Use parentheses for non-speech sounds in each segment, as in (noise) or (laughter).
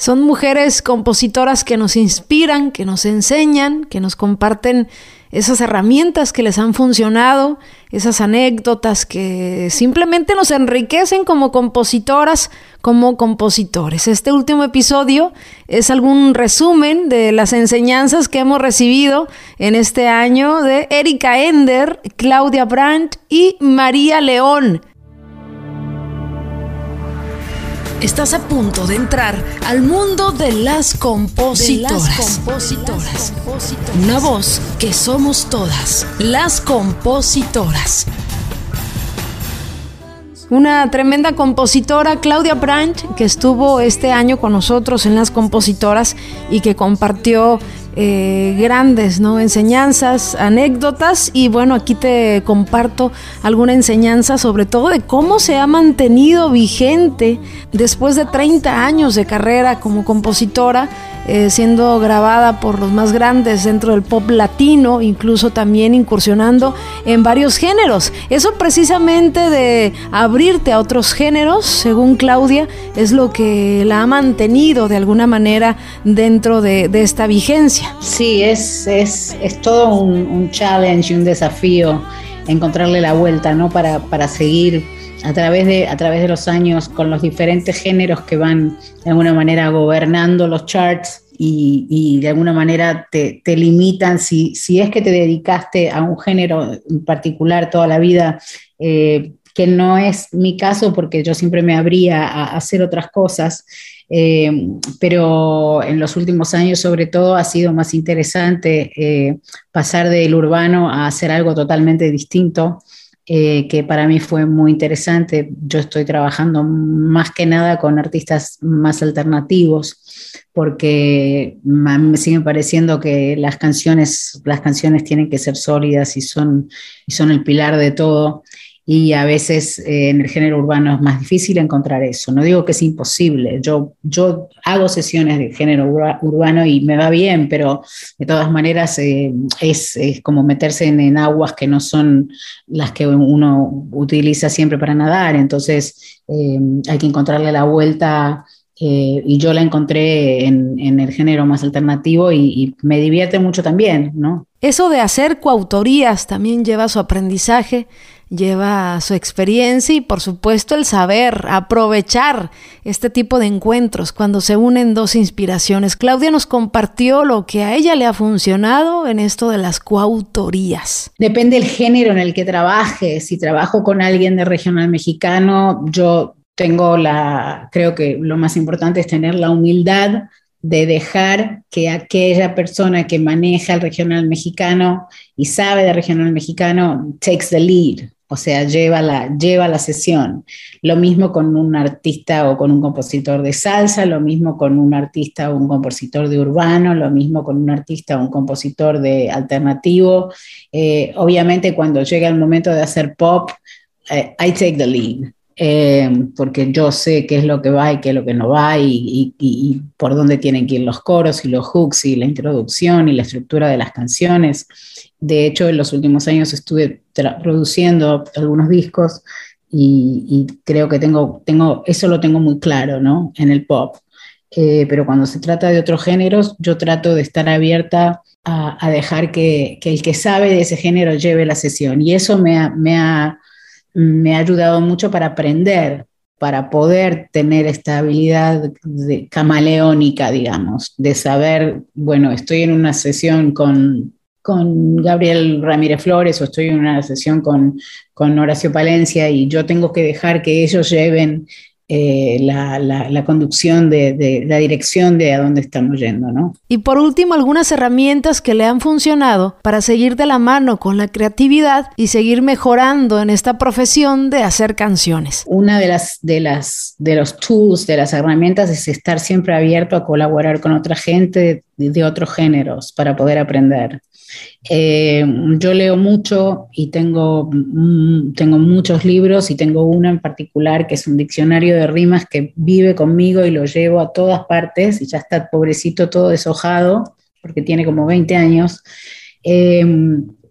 Son mujeres compositoras que nos inspiran, que nos enseñan, que nos comparten esas herramientas que les han funcionado, esas anécdotas que simplemente nos enriquecen como compositoras, como compositores. Este último episodio es algún resumen de las enseñanzas que hemos recibido en este año de Erika Ender, Claudia Brandt y María León. Estás a punto de entrar al mundo de las compositoras. Una voz que somos todas, las compositoras. Una tremenda compositora, Claudia Branch, que estuvo este año con nosotros en las compositoras y que compartió eh, grandes ¿no? enseñanzas, anécdotas y bueno, aquí te comparto alguna enseñanza sobre todo de cómo se ha mantenido vigente después de 30 años de carrera como compositora eh, siendo grabada por los más grandes dentro del pop latino, incluso también incursionando en varios géneros. Eso precisamente de abrirte a otros géneros, según Claudia, es lo que la ha mantenido de alguna manera dentro de, esta vigencia. Sí, es, es, es todo un, un, challenge y un desafío encontrarle la vuelta, ¿no? Para, para seguir a través, de, a través de los años con los diferentes géneros que van de alguna manera gobernando los charts y, de alguna manera te, limitan, si, si, es que te dedicaste a un género en particular toda la vida, eh, que no es mi caso porque yo siempre me abría a hacer otras cosas, eh, pero en los últimos años sobre todo ha sido más interesante eh, pasar del urbano a hacer algo totalmente distinto. Eh, que para mí fue muy interesante. Yo estoy trabajando más que nada con artistas más alternativos, porque me sigue pareciendo que las canciones, las canciones tienen que ser sólidas y son, y son el pilar de todo y a veces eh, en el género urbano es más difícil encontrar eso. No digo que es imposible, yo, yo hago sesiones de género urbano y me va bien, pero de todas maneras eh, es, es, como meterse en, aguas que no son las que uno utiliza siempre para nadar, entonces eh, hay que encontrarle la vuelta. y yo la encontré en, en, el género más alternativo y, me divierte mucho también, ¿no? Eso de hacer coautorías también lleva su aprendizaje lleva su experiencia y por supuesto el saber, aprovechar este tipo de encuentros cuando se unen dos inspiraciones. Claudia nos compartió lo que a ella le ha funcionado en esto de las coautorías. Depende del género en el que trabaje. Si trabajo con alguien de regional mexicano, yo tengo la, creo que lo más importante es tener la humildad de dejar que aquella persona que maneja el regional mexicano y sabe de regional mexicano takes the lead, o sea, lleva la, lleva la sesión. Lo mismo con un artista o con un compositor de salsa, lo mismo con un artista o un compositor de urbano, lo mismo con un artista o un compositor de alternativo. Eh, obviamente cuando llega el momento de hacer pop, eh, I take the lead. Eh, porque yo sé qué es lo que va y qué es lo que no va y, y, por dónde tienen que ir los coros y los hooks y la introducción y la estructura de las canciones. De hecho, en los últimos años estuve produciendo algunos discos y, creo que tengo, tengo, eso lo tengo muy claro, ¿no? En el pop. Eh, pero cuando se trata de otros géneros, yo trato de estar abierta a, dejar que, que, el que sabe de ese género lleve la sesión. Y eso me ha, me ha, me ha ayudado mucho para aprender, para poder tener esta habilidad de, camaleónica, digamos, de saber, bueno, estoy en una sesión con con Gabriel Ramírez Flores o estoy en una sesión con, con Horacio Palencia y yo tengo que dejar que ellos lleven eh, la, conducción de, la dirección de a dónde estamos yendo, ¿no? Y por último, algunas herramientas que le han funcionado para seguir de la mano con la creatividad y seguir mejorando en esta profesión de hacer canciones. Una de las de las de los tools, de las herramientas es estar siempre abierto a colaborar con otra gente de otros géneros para poder aprender. Eh, yo leo mucho y tengo, mm, tengo muchos libros y tengo uno en particular que es un diccionario de rimas que vive conmigo y lo llevo a todas partes y ya está pobrecito todo deshojado porque tiene como 20 años. Eh,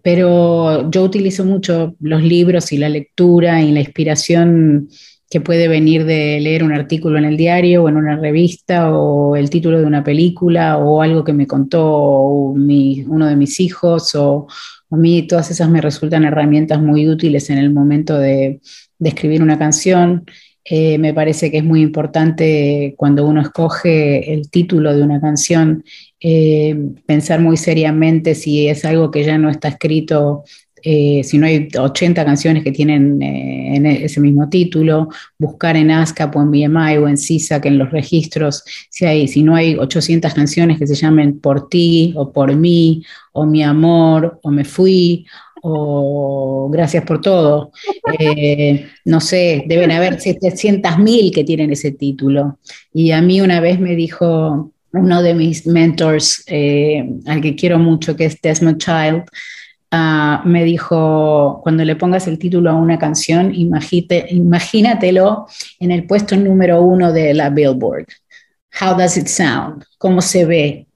pero yo utilizo mucho los libros y la lectura y la inspiración que puede venir de leer un artículo en el diario o en una revista o el título de una película o algo que me contó uno de mis hijos o a mí todas esas me resultan herramientas muy útiles en el momento de, escribir una canción. Eh, me parece que es muy importante cuando uno escoge el título de una canción eh, pensar muy seriamente si es algo que ya no está escrito eh, si no hay 80 canciones que tienen eh, en ese mismo título, buscar en ASCAP o en BMI o en CISA, que en los registros, si, hay, si no hay 800 canciones que se llamen Por ti o Por mí o Mi amor o Me fui o Gracias por todo. Eh, no sé, deben haber 700.000 que tienen ese título. Y a mí una vez me dijo uno de mis mentors, al que quiero mucho, que es Desmond Child, Ah, me dijo, cuando le pongas el título a una canción, imagínatelo en el puesto número uno de la Billboard. How does it sound? ¿Cómo se ve?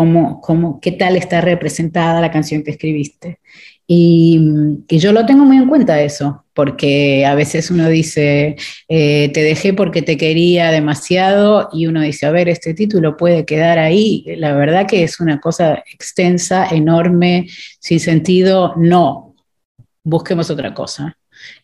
¿Cómo, cómo, ¿Qué tal está representada la canción que escribiste? Y, yo lo tengo muy en cuenta eso, porque a veces uno dice, eh, te dejé porque te quería demasiado, y uno dice, a ver, este título puede quedar ahí. La verdad que es una cosa extensa, enorme, sin sentido, no, busquemos otra cosa.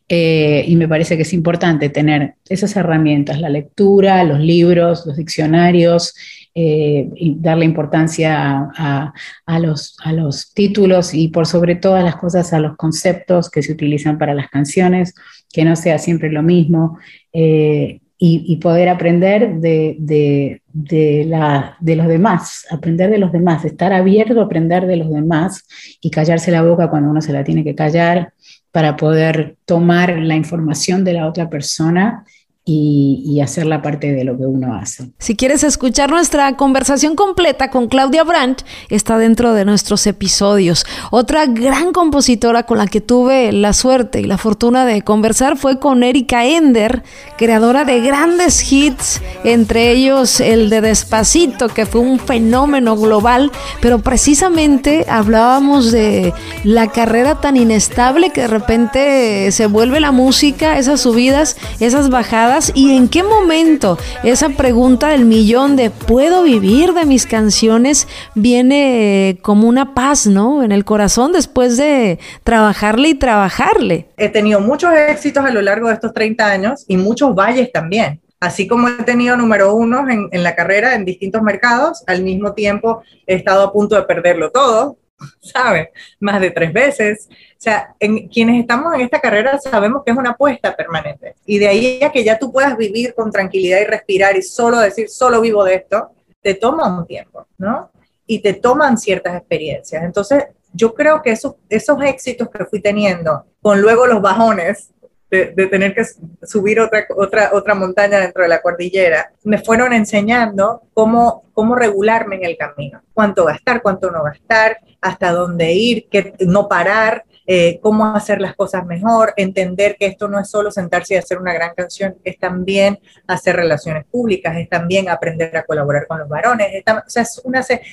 Eh, y me parece que es importante tener esas herramientas, la lectura, los libros, los diccionarios, eh, darle importancia a, los, a los títulos y por sobre todas las cosas a los conceptos que se utilizan para las canciones, que no sea siempre lo mismo. Eh, y, poder aprender de, de, de, los demás, aprender de los demás, estar abierto a aprender de los demás y callarse la boca cuando uno se la tiene que callar para poder tomar la información de la otra persona y, hacer la parte de lo que uno hace. Si quieres escuchar nuestra conversación completa con Claudia Brandt, está dentro de nuestros episodios. Otra gran compositora con la que tuve la suerte y la fortuna de conversar fue con Erika Ender, creadora de grandes hits, entre ellos el de Despacito, que fue un fenómeno global, pero precisamente hablábamos de la carrera tan inestable que de repente se vuelve la música, esas subidas, esas bajadas y en qué momento esa pregunta del millón de ¿puedo vivir de mis canciones? viene eh, como una paz, ¿no? En el corazón después de trabajarle y trabajarle. He tenido muchos éxitos a lo largo de estos 30 años y muchos valles también. Así como he tenido número uno en, en la carrera en distintos mercados, al mismo tiempo he estado a punto de perderlo todo, (laughs) ¿sabe? Más de tres veces. O sea, en, quienes estamos en esta carrera sabemos que es una apuesta permanente. Y de ahí a que ya tú puedas vivir con tranquilidad y respirar y solo decir, solo vivo de esto, te toma un tiempo, ¿no? Y te toman ciertas experiencias. Entonces, yo creo que esos, esos éxitos que fui teniendo, con luego los bajones, de, tener que subir otra, otra, otra montaña dentro de la cordillera, me fueron enseñando cómo, cómo regularme en el camino, cuánto gastar, cuánto no gastar, hasta dónde ir, que no parar, eh, cómo hacer las cosas mejor, entender que esto no es solo sentarse y hacer una gran canción, es también hacer relaciones públicas, es también aprender a colaborar con los varones,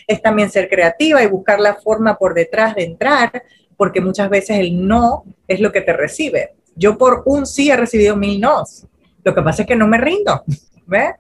es también ser creativa y buscar la forma por detrás de entrar, porque muchas veces el no es lo que te recibe. Yo por un sí he recibido mil nos. Lo que pasa es que no me rindo. (laughs) ¿Ves?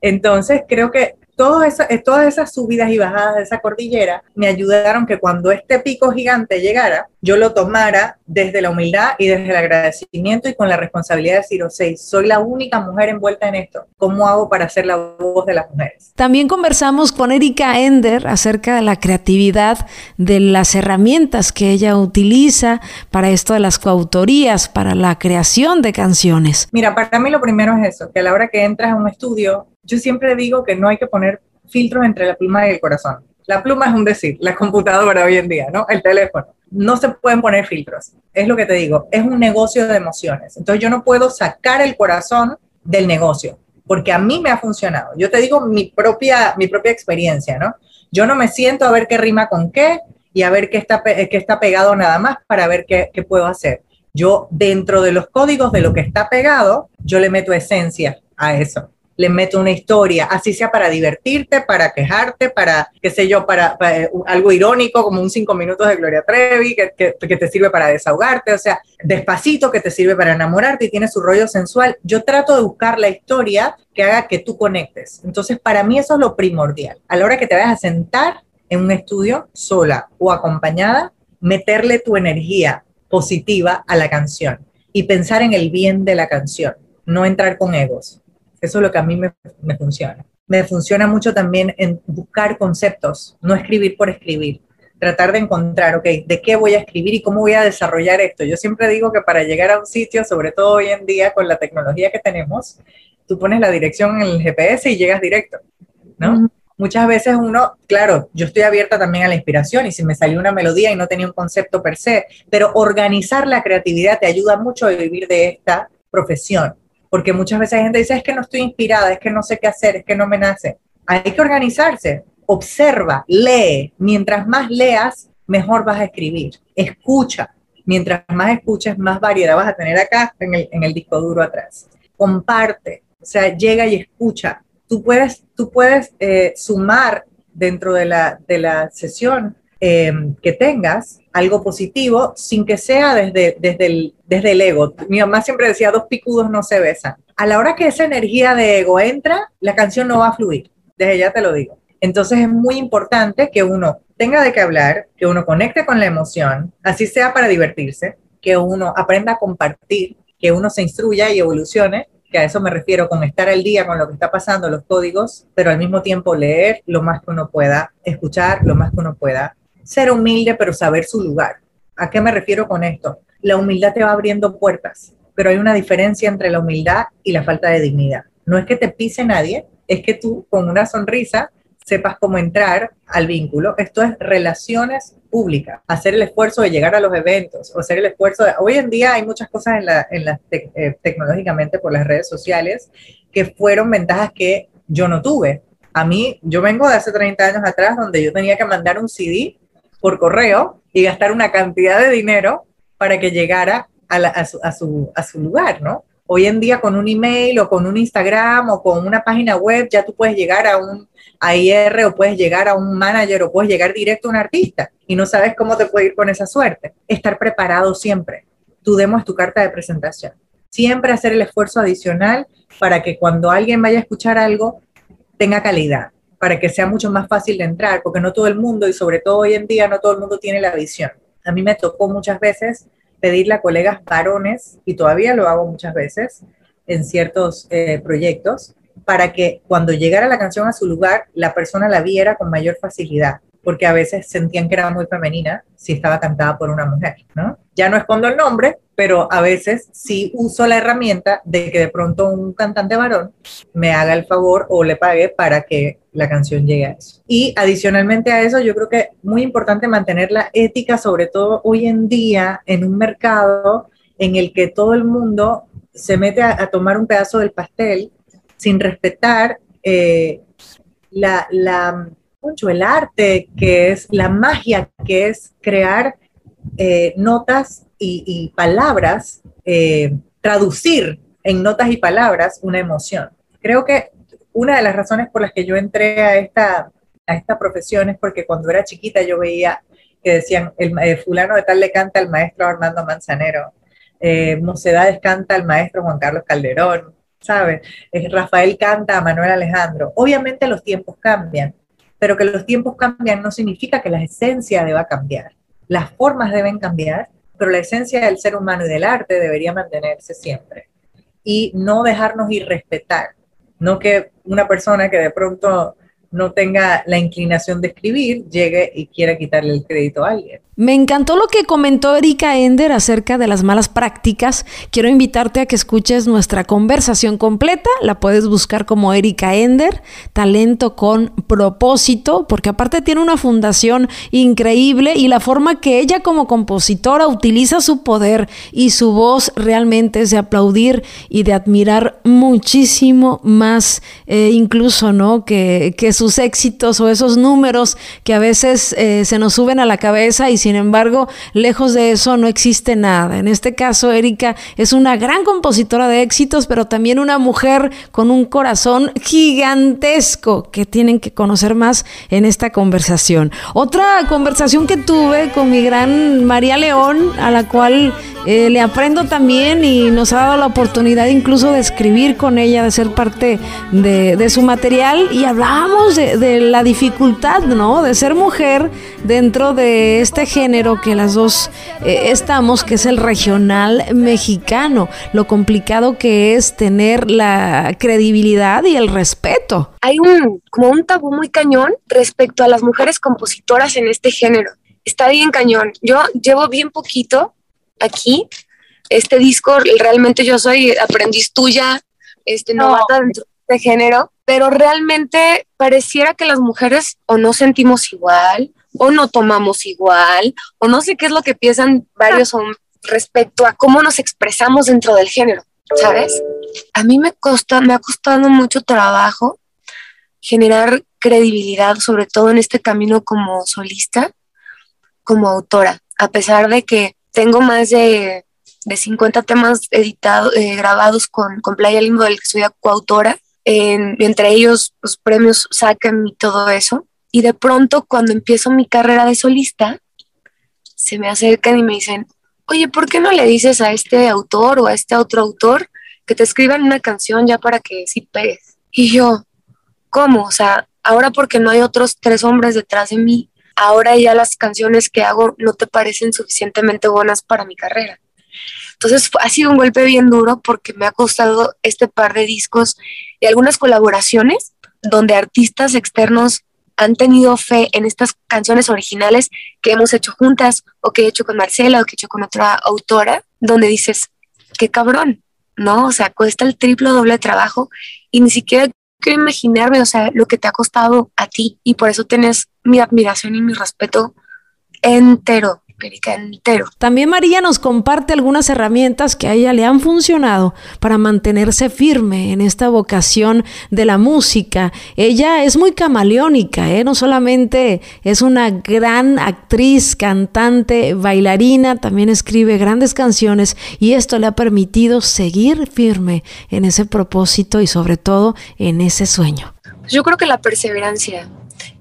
Entonces creo que eh, todas esas subidas y bajadas de esa cordillera me ayudaron que cuando este pico gigante llegara, yo lo tomara desde la humildad y desde el agradecimiento y con la responsabilidad de decir, o sea, soy la única mujer envuelta en esto. ¿Cómo hago para ser la voz de las mujeres? También conversamos con Erika Ender acerca de la creatividad, de las herramientas que ella utiliza para esto de las coautorías, para la creación de canciones. Mira, para mí lo primero es eso, que a la hora que entras a un estudio, yo siempre digo que no hay que poner filtros entre la pluma y el corazón. La pluma es un decir, la computadora hoy en día, ¿no? El teléfono. No se pueden poner filtros. Es lo que te digo, es un negocio de emociones. Entonces yo no puedo sacar el corazón del negocio, porque a mí me ha funcionado. Yo te digo mi propia, mi propia experiencia, ¿no? Yo no me siento a ver qué rima con qué y a ver qué está, qué está pegado nada más para ver qué, qué puedo hacer. Yo, dentro de los códigos de lo que está pegado, yo le meto esencia a eso le meto una historia, así sea para divertirte, para quejarte, para, qué sé yo, para, eh, algo irónico, como un cinco minutos de Gloria Trevi, que, que, te sirve para desahogarte, o sea, despacito, que te sirve para enamorarte y tiene su rollo sensual. Yo trato de buscar la historia que haga que tú conectes. Entonces, para mí eso es lo primordial. A la hora que te vayas a sentar en un estudio sola o acompañada, meterle tu energía positiva a la canción y pensar en el bien de la canción, no entrar con egos eso es lo que a mí me, me funciona. Me funciona mucho también en buscar conceptos, no escribir por escribir tratar de encontrar, ok, ¿de qué voy a escribir y cómo voy a desarrollar esto? Yo siempre digo que para llegar a un sitio, sobre todo hoy en día con la tecnología que tenemos, tú pones la dirección en el GPS y llegas directo, ¿no? Muchas veces uno, claro, yo estoy abierta también a la inspiración y si me salió una melodía y no tenía un concepto per se, pero organizar la creatividad te ayuda mucho a vivir de esta profesión porque muchas veces la gente dice, es que no estoy inspirada, es que no sé qué hacer, es que no me nace. Hay que organizarse, observa, lee. Mientras más leas, mejor vas a escribir. Escucha. Mientras más escuches, más variedad vas a tener acá en el, en el disco duro atrás. Comparte, o sea, llega y escucha. Tú puedes, tú puedes eh, sumar dentro de la, de la sesión eh, que tengas algo positivo sin que sea desde, desde, el, desde el ego. Mi mamá siempre decía, dos picudos no se besan. A la hora que esa energía de ego entra, la canción no va a fluir, desde ya te lo digo. Entonces es muy importante que uno tenga de qué hablar, que uno conecte con la emoción, así sea para divertirse, que uno aprenda a compartir, que uno se instruya y evolucione, que a eso me refiero con estar al día con lo que está pasando, los códigos, pero al mismo tiempo leer lo más que uno pueda, escuchar lo más que uno pueda ser humilde, pero saber su lugar. ¿A qué me refiero con esto? La humildad te va abriendo puertas, pero hay una diferencia entre la humildad y la falta de dignidad. No es que te pise nadie, es que tú con una sonrisa sepas cómo entrar al vínculo. Esto es relaciones públicas, hacer el esfuerzo de llegar a los eventos, o hacer el esfuerzo de... Hoy en día hay muchas cosas en la, eh, tecnológicamente por las redes sociales que fueron ventajas que yo no tuve. A mí, yo vengo de hace 30 años atrás donde yo tenía que mandar un CD por correo y gastar una cantidad de dinero para que llegara a, su, lugar, ¿no? Hoy en día con un email o con un Instagram o con una página web ya tú puedes llegar a un IR o puedes llegar a un manager o puedes llegar directo a un artista y no sabes cómo te puede ir con esa suerte. Estar preparado siempre. Tu demo es tu carta de presentación. Siempre hacer el esfuerzo adicional para que cuando alguien vaya a escuchar algo tenga calidad para que sea mucho más fácil de entrar, porque no todo el mundo, y sobre todo hoy en día, no todo el mundo tiene la visión. A mí me tocó muchas veces pedirle a colegas varones, y todavía lo hago muchas veces en ciertos eh, proyectos, para que cuando llegara la canción a su lugar, la persona la viera con mayor facilidad porque a veces sentían que era muy femenina si estaba cantada por una mujer, ¿no? Ya no escondo el nombre, pero a veces sí uso la herramienta de que de pronto un cantante varón me haga el favor o le pague para que la canción llegue a eso. Y adicionalmente a eso, yo creo que muy importante mantener la ética, sobre todo hoy en día en un mercado en el que todo el mundo se mete a, tomar un pedazo del pastel sin respetar eh, la, la mucho el arte, que es la magia, que es crear eh, notas y, palabras, eh, traducir en notas y palabras una emoción. Creo que una de las razones por las que yo entré a esta, a esta profesión es porque cuando era chiquita yo veía que decían, el, eh, fulano de tal le canta al maestro Armando Manzanero, Mocedades canta al maestro Juan Carlos Calderón, ¿sabes? Rafael canta a Manuel Alejandro. Obviamente los tiempos cambian, pero que los tiempos cambian no significa que la esencia deba cambiar. Las formas deben cambiar, pero la esencia del ser humano y del arte debería mantenerse siempre. Y no dejarnos irrespetar. No que una persona que de pronto no tenga la inclinación de escribir llegue y quiera quitarle el crédito a alguien. Me encantó lo que comentó Erika Ender acerca de las malas prácticas. Quiero invitarte a que escuches nuestra conversación completa. La puedes buscar como Erika Ender, talento con propósito, porque aparte tiene una fundación increíble y la forma que ella como compositora utiliza su poder y su voz realmente es de aplaudir y de admirar muchísimo más, eh, incluso, ¿no? Que, sus éxitos o esos números que a veces eh, se nos suben a la cabeza y sin embargo, lejos de eso no existe nada. En este caso, Erika es una gran compositora de éxitos, pero también una mujer con un corazón gigantesco que tienen que conocer más en esta conversación. Otra conversación que tuve con mi gran María León, a la cual eh, le aprendo también y nos ha dado la oportunidad incluso de escribir con ella, de ser parte de, su material y hablábamos de, la dificultad, ¿no? De ser mujer dentro de este género que las dos eh, estamos, que es el regional mexicano, lo complicado que es tener la credibilidad y el respeto. Hay un, como un tabú muy cañón respecto a las mujeres compositoras en este género. Está bien cañón. Yo llevo bien poquito aquí. Este disco, realmente yo soy aprendiz tuya, este, novata dentro de este género, pero realmente pareciera que las mujeres o no sentimos igual, o no tomamos igual, o no sé qué es lo que piensan varios hombres respecto a cómo nos expresamos dentro del género, ¿sabes? A mí me, costa, me ha costado mucho trabajo generar credibilidad, sobre todo en este camino como solista, como autora, a pesar de que tengo más de, de 50 temas editados, eh, grabados con, con Playa Limbo, del que soy coautora. entre ellos, los premios sacan y todo eso. Y de pronto, cuando empiezo mi carrera de solista, se me acercan y me dicen, oye, ¿por qué no le dices a este autor o a este otro autor que te escriban una canción ya para que sí pegues? Y yo, ¿cómo? O sea, ahora porque no hay otros tres hombres detrás de mí, ahora ya las canciones que hago no te parecen suficientemente buenas para mi carrera. Entonces ha sido un golpe bien duro porque me ha costado este par de discos y algunas colaboraciones donde artistas externos han tenido fe en estas canciones originales que hemos hecho juntas o que he hecho con Marcela o que he hecho con otra autora, donde dices, qué cabrón, ¿no? O sea, cuesta el triple doble trabajo y ni siquiera quiero imaginarme, o sea, lo que te ha costado a ti y por eso tienes mi admiración y mi respeto entero. Entero. También María nos comparte algunas herramientas que a ella le han funcionado para mantenerse firme en esta vocación de la música. Ella es muy camaleónica, ¿eh? no solamente es una gran actriz, cantante, bailarina, también escribe grandes canciones y esto le ha permitido seguir firme en ese propósito y sobre todo en ese sueño. Yo creo que la perseverancia,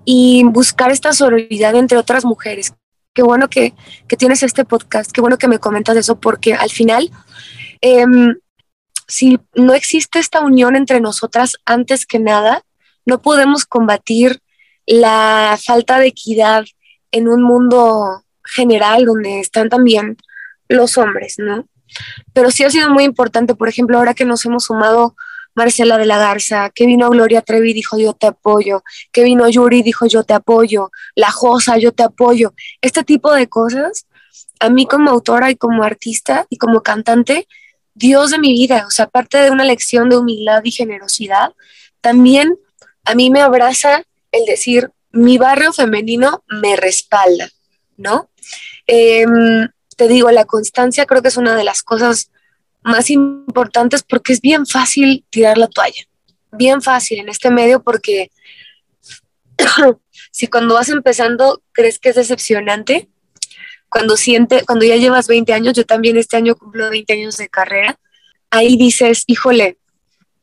y buscar esta sororidad entre otras mujeres. Qué bueno que, tienes este podcast, qué bueno que me comentas eso, porque al final, em, si no existe esta unión entre nosotras antes que nada, no podemos combatir la falta de equidad en un mundo general donde están también los hombres, ¿no? Pero sí ha sido muy importante, por ejemplo, ahora que nos hemos sumado Marcela de la Garza, que vino Gloria Trevi dijo yo te apoyo, que vino Yuri dijo yo te apoyo, La Josa yo te apoyo. Este tipo de cosas, a mí como autora y como artista y como cantante, Dios de mi vida, o sea, aparte de una lección de humildad y generosidad, también a mí me abraza el decir, mi barrio femenino me respalda, ¿no? Em, te digo, la constancia creo que es una de las cosas más importantes porque es bien fácil tirar la toalla, bien fácil en este medio porque (coughs) si cuando vas empezando crees que es decepcionante, cuando siente, cuando ya llevas 20 años, yo también este año cumplo 20 años de carrera, ahí dices, híjole,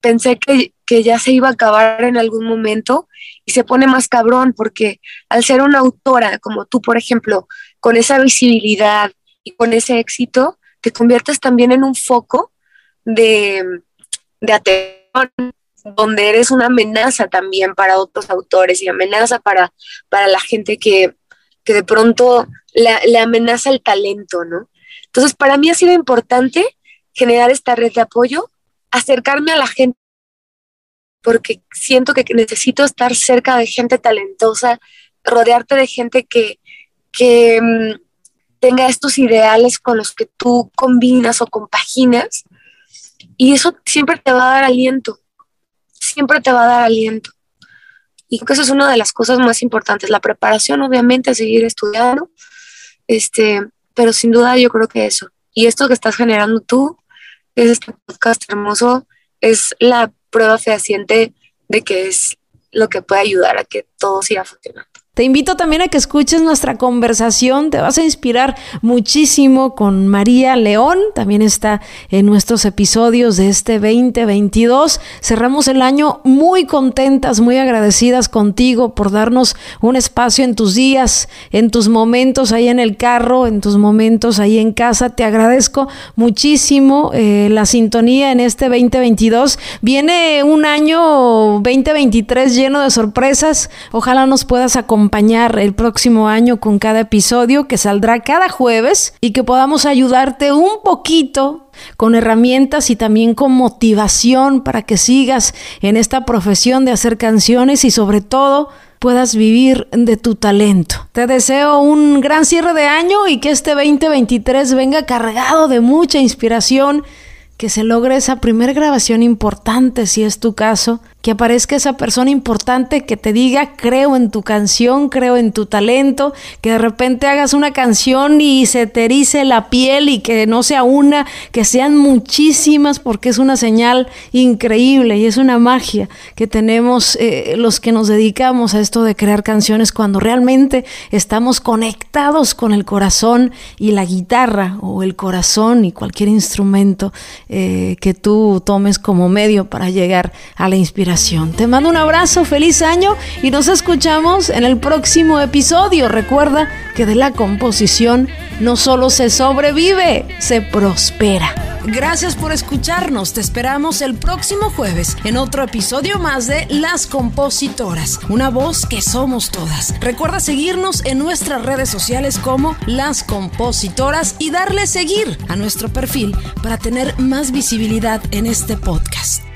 pensé que, que ya se iba a acabar en algún momento y se pone más cabrón porque al ser una autora como tú, por ejemplo, con esa visibilidad y con ese éxito, te conviertes también en un foco de, atención, donde eres una amenaza también para otros autores y amenaza para, para la gente que, de pronto le amenaza el talento, ¿no? Entonces, para mí ha sido importante generar esta red de apoyo, acercarme a la gente, porque siento que necesito estar cerca de gente talentosa, rodearte de gente que, que, mm, tenga estos ideales con los que tú combinas o compaginas y eso siempre te va a dar aliento, siempre te va a dar aliento. Y creo que eso es una de las cosas más importantes, la preparación, obviamente, seguir estudiando, este, pero sin duda yo creo que eso. Y esto que estás generando tú, es este podcast hermoso, es la prueba fehaciente de que es lo que puede ayudar a que todo siga funcionando. Te invito también a que escuches nuestra conversación, te vas a inspirar muchísimo con María León, también está en nuestros episodios de este 2022. Cerramos el año muy contentas, muy agradecidas contigo por darnos un espacio en tus días, en tus momentos ahí en el carro, en tus momentos ahí en casa. Te agradezco muchísimo eh, la sintonía en este 2022. Viene un año 2023 lleno de sorpresas, ojalá nos puedas acompañar acompañar el próximo año con cada episodio que saldrá cada jueves y que podamos ayudarte un poquito con herramientas y también con motivación para que sigas en esta profesión de hacer canciones y sobre todo puedas vivir de tu talento. Te deseo un gran cierre de año y que este 2023 venga cargado de mucha inspiración, que se logre esa primera grabación importante si es tu caso que aparezca esa persona importante que te diga, creo en tu canción, creo en tu talento, que de repente hagas una canción y se te erice la piel y que no sea una, que sean muchísimas porque es una señal increíble y es una magia que tenemos eh, los que nos dedicamos a esto de crear canciones cuando realmente estamos conectados con el corazón y la guitarra o el corazón y cualquier instrumento eh, que tú tomes como medio para llegar a la te mando un abrazo, feliz año y nos escuchamos en el próximo episodio. Recuerda que de la composición no solo se sobrevive, se prospera. Gracias por escucharnos. Te esperamos el próximo jueves en otro episodio más de Las Compositoras, una voz que somos todas. Recuerda seguirnos en nuestras redes sociales como Las Compositoras y darle seguir a nuestro perfil para tener más visibilidad en este podcast.